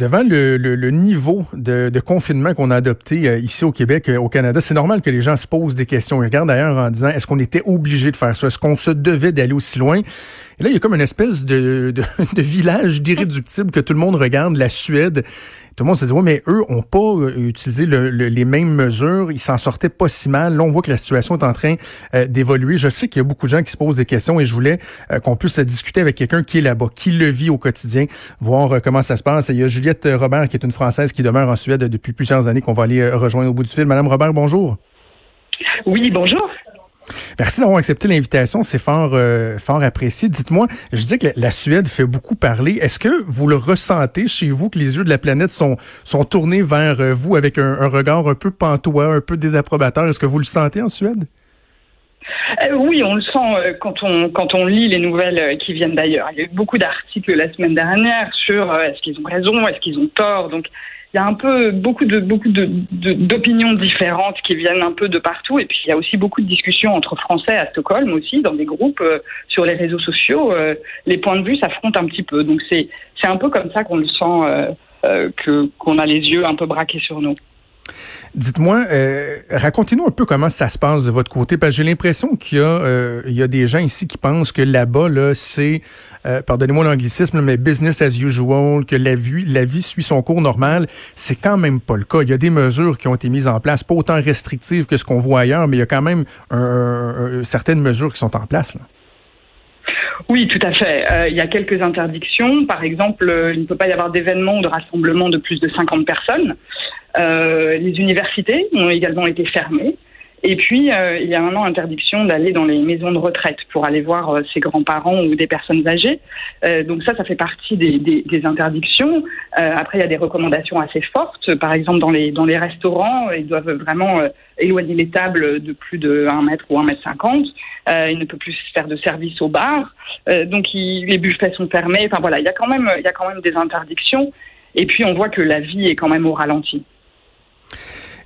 Devant le, le, niveau de, de confinement qu'on a adopté euh, ici au Québec, euh, au Canada, c'est normal que les gens se posent des questions. Ils regardent d'ailleurs en disant, est-ce qu'on était obligé de faire ça? Est-ce qu'on se devait d'aller aussi loin? Et là, il y a comme une espèce de, de, de village d'irréductibles que tout le monde regarde, la Suède. Tout le monde se dit, ouais, mais eux ont pas euh, utilisé les mêmes mesures, ils s'en sortaient pas si mal. Là, on voit que la situation est en train euh, d'évoluer. Je sais qu'il y a beaucoup de gens qui se posent des questions et je voulais euh, qu'on puisse discuter avec quelqu'un qui est là-bas, qui le vit au quotidien, voir comment ça se passe. Il y a Juliette Robert, qui est une Française qui demeure en Suède depuis plusieurs années, qu'on va aller rejoindre au bout du fil. Madame Robert, bonjour. Oui, bonjour. Merci d'avoir accepté l'invitation, c'est fort euh, fort apprécié. Dites-moi, je dis que la Suède fait beaucoup parler. Est-ce que vous le ressentez chez vous que les yeux de la planète sont sont tournés vers euh, vous avec un, regard un peu pantois, un peu désapprobateur? Est-ce que vous le sentez en Suède? Euh, oui, on le sent quand on quand on lit les nouvelles qui viennent d'ailleurs. Il y a eu beaucoup d'articles la semaine dernière sur est-ce qu'ils ont raison, est-ce qu'ils ont tort? Donc il y a un peu beaucoup de beaucoup de, d'opinions différentes qui viennent un peu de partout et puis il y a aussi beaucoup de discussions entre Français à Stockholm aussi dans des groupes euh, sur les réseaux sociaux. Euh, les points de vue s'affrontent un petit peu, donc c'est c'est un peu comme ça qu'on le sent euh, que qu'on a les yeux un peu braqués sur nous. Dites-moi, euh, racontez-nous un peu comment ça se passe de votre côté, parce que j'ai l'impression qu'il y a, euh, des gens ici qui pensent que là-bas, là, c'est, euh, pardonnez-moi l'anglicisme, mais business as usual, que la vie, la vie suit son cours normal. C'est quand même pas le cas. Il y a des mesures qui ont été mises en place, pas autant restrictives que ce qu'on voit ailleurs, mais il y a quand même certaines mesures qui sont en place. Oui, tout à fait. il y a quelques interdictions. Par exemple, il ne peut pas y avoir d'événements ou de rassemblements de plus de 50 personnes. Euh, les universités ont également été fermées. Et puis, euh, il y a un an, interdiction d'aller dans les maisons de retraite pour aller voir euh, ses grands-parents ou des personnes âgées. Euh, donc ça, ça fait partie des, des, des interdictions. Euh, après, il y a des recommandations assez fortes. Par exemple, dans les, dans les restaurants, ils doivent vraiment éloigner les tables de plus de 1 mètre ou 1 mètre 50. il ne peut plus faire de service au bar. donc, il, les buffets sont fermés. Enfin voilà, il y a quand même, il y a quand même des interdictions. Et puis, on voit que la vie est quand même au ralenti.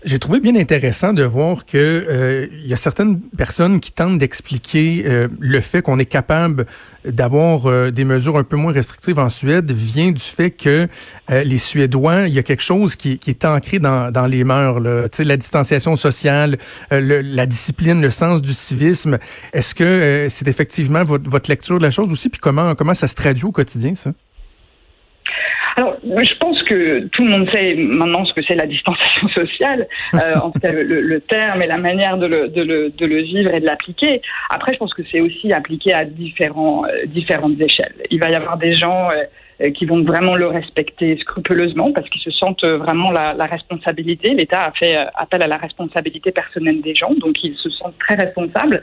J'ai trouvé bien intéressant de voir que euh, il y a certaines personnes qui tentent d'expliquer euh, le fait qu'on est capable d'avoir euh, des mesures un peu moins restrictives en Suède vient du fait que les Suédois, il y a quelque chose qui, qui est ancré dans, dans les mœurs, là. la distanciation sociale, la discipline, le sens du civisme. Est-ce que c'est effectivement votre, votre lecture de la chose aussi, puis comment comment ça se traduit au quotidien ça? Alors, je pense que tout le monde sait maintenant ce que c'est la distanciation sociale, euh, en tout cas le, terme et la manière de le, de le, de le vivre et de l'appliquer. Après, je pense que c'est aussi appliqué à différents, euh, différentes échelles. Il va y avoir des gens euh, qui vont vraiment le respecter scrupuleusement parce qu'ils se sentent vraiment la, la responsabilité. L'État a fait appel à la responsabilité personnelle des gens, donc ils se sentent très responsables.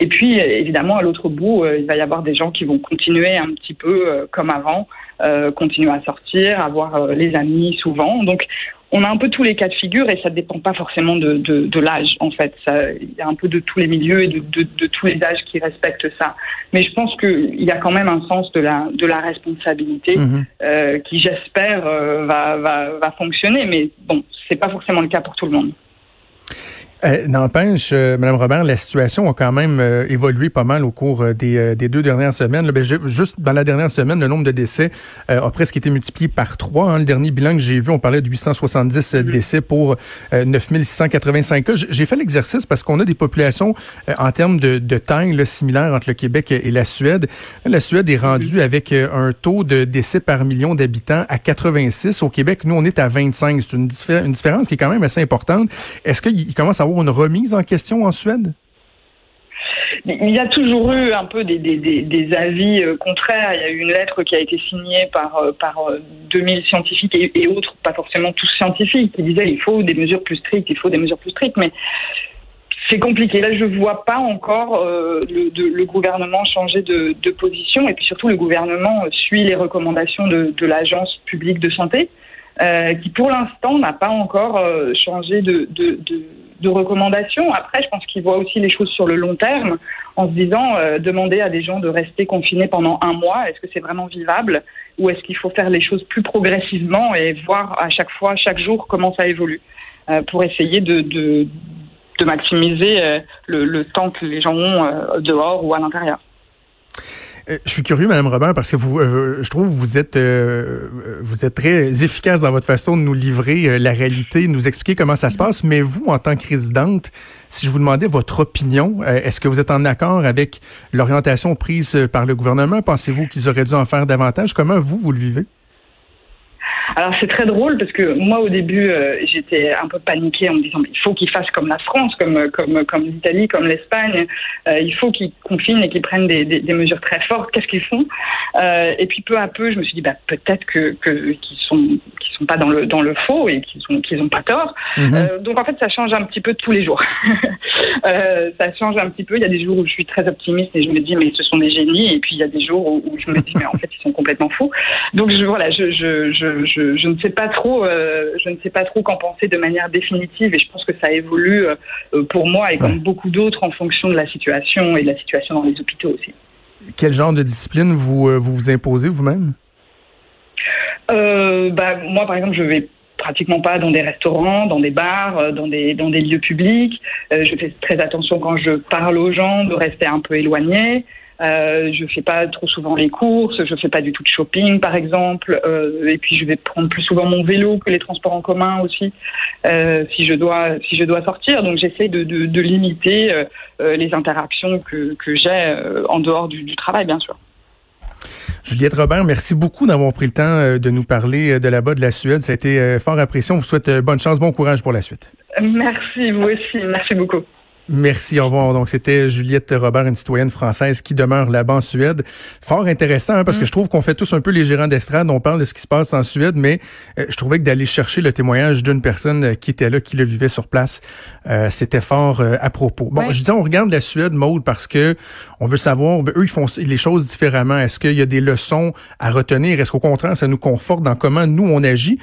Et puis, évidemment, à l'autre bout, il va y avoir des gens qui vont continuer un petit peu comme avant euh, continuer à sortir, avoir euh, les amis souvent. Donc, on a un peu tous les cas de figure et ça ne dépend pas forcément de, de, de l'âge, en fait. Il y a un peu de tous les milieux et de, de, tous les âges qui respectent ça. Mais je pense qu'il y a quand même un sens de la, de la responsabilité mhm. euh, qui, j'espère, euh, va, va, va fonctionner. Mais bon, c'est pas forcément le cas pour tout le monde. Euh, N'empêche, euh, Madame Robert, la situation a quand même euh, évolué pas mal au cours euh, des, des, deux dernières semaines. ben, juste dans la dernière semaine, le nombre de décès a presque été multiplié par trois. Hein. Le dernier bilan que j'ai vu, on parlait de 870 mm-hmm. décès pour 9685 cas. J'ai fait l'exercice parce qu'on a des populations en termes de, de taille similaires entre le Québec et la Suède. La Suède est rendue mm-hmm. avec un taux de décès par million d'habitants à 86. Au Québec, nous, on est à 25. C'est une, une différence qui est quand même assez importante. Est-ce qu'il commence à avoir une remise en question en Suède? Il y a toujours eu un peu des, avis euh, contraires. Il y a eu une lettre qui a été signée par, euh, par 2000 euh, scientifiques et, autres, pas forcément tous scientifiques, qui disaient il faut des mesures plus strictes, il faut des mesures plus strictes. Mais c'est compliqué. Là, je ne vois pas encore le, gouvernement changer de, de, position. Et puis surtout, le gouvernement suit les recommandations de, de l'Agence publique de santé, qui pour l'instant n'a pas encore changé de, de recommandations. Après, je pense qu'il voit aussi les choses sur le long terme en se disant euh, demander à des gens de rester confinés pendant un mois, est-ce que c'est vraiment vivable ou est-ce qu'il faut faire les choses plus progressivement et voir à chaque fois, chaque jour, comment ça évolue euh, pour essayer de, de, maximiser euh, le, le, temps que les gens ont dehors ou à l'intérieur. Euh, je suis curieux, Madame Robert, parce que vous, euh, je trouve, vous êtes, euh, vous êtes très efficace dans votre façon de nous livrer la réalité, de nous expliquer comment ça se passe. Mais vous, en tant que résidente, si je vous demandais votre opinion, est-ce que vous êtes en accord avec l'orientation prise par le gouvernement? Pensez-vous qu'ils auraient dû en faire davantage? Comment vous, vous le vivez? Alors c'est très drôle parce que moi au début euh, j'étais un peu paniquée en me disant mais il faut qu'ils fassent comme la France, comme comme comme l'Italie, comme l'Espagne. Euh, il faut qu'ils confinent et qu'ils prennent des, des, des, mesures très fortes. Qu'est-ce qu'ils font? Euh, Et puis peu à peu je me suis dit bah peut-être que qu'ils sont sont pas dans le dans le faux et qu'ils ont qu'ils ont pas tort. Mhm. Euh, donc en fait ça change un petit peu tous les jours. ça change un petit peu. Il y a des jours où je suis très optimiste et je me dis mais ce sont des génies et puis il y a des jours où, je me dis mais en fait ils sont complètement fous. Donc je voilà je je, je je, ne sais pas trop, euh, je ne sais pas trop qu'en penser de manière définitive et je pense que ça évolue euh, pour moi et comme beaucoup d'autres en fonction de la situation et de la situation dans les hôpitaux aussi. Quel genre de discipline vous euh, vous, imposez vous-même? Bah, moi, par exemple, je vais pratiquement pas dans des restaurants, dans des bars, dans des dans des lieux publics. je fais très attention quand je parle aux gens de rester un peu éloigné. Euh, je fais pas trop souvent les courses, je fais pas du tout de shopping par exemple, euh, et puis je vais prendre plus souvent mon vélo que les transports en commun aussi euh, si je dois si je dois sortir. Donc j'essaie de, de, de, limiter euh, euh, les interactions que, que j'ai euh, en dehors du, du travail bien sûr. Juliette Robert, merci beaucoup d'avoir pris le temps de nous parler de là-bas de la Suède. Ça a été fort apprécié. On vous souhaite bonne chance, bon courage pour la suite. Merci, vous aussi. Merci beaucoup. Merci, au revoir. Donc, c'était Juliette Robert, une citoyenne française qui demeure là-bas en Suède. Fort intéressant, hein, parce que mm. je trouve qu'on fait tous un peu les gérants d'estrade. On parle de ce qui se passe en Suède, mais euh, je trouvais que d'aller chercher le témoignage d'une personne euh, qui était là, qui le vivait sur place, euh, c'était fort à propos. Bon, je disais, on regarde la Suède, mode parce que on veut savoir, ben, eux, ils font les choses différemment. Est-ce qu'il y a des leçons à retenir? Est-ce qu'au contraire, ça nous conforte dans comment nous, on agit?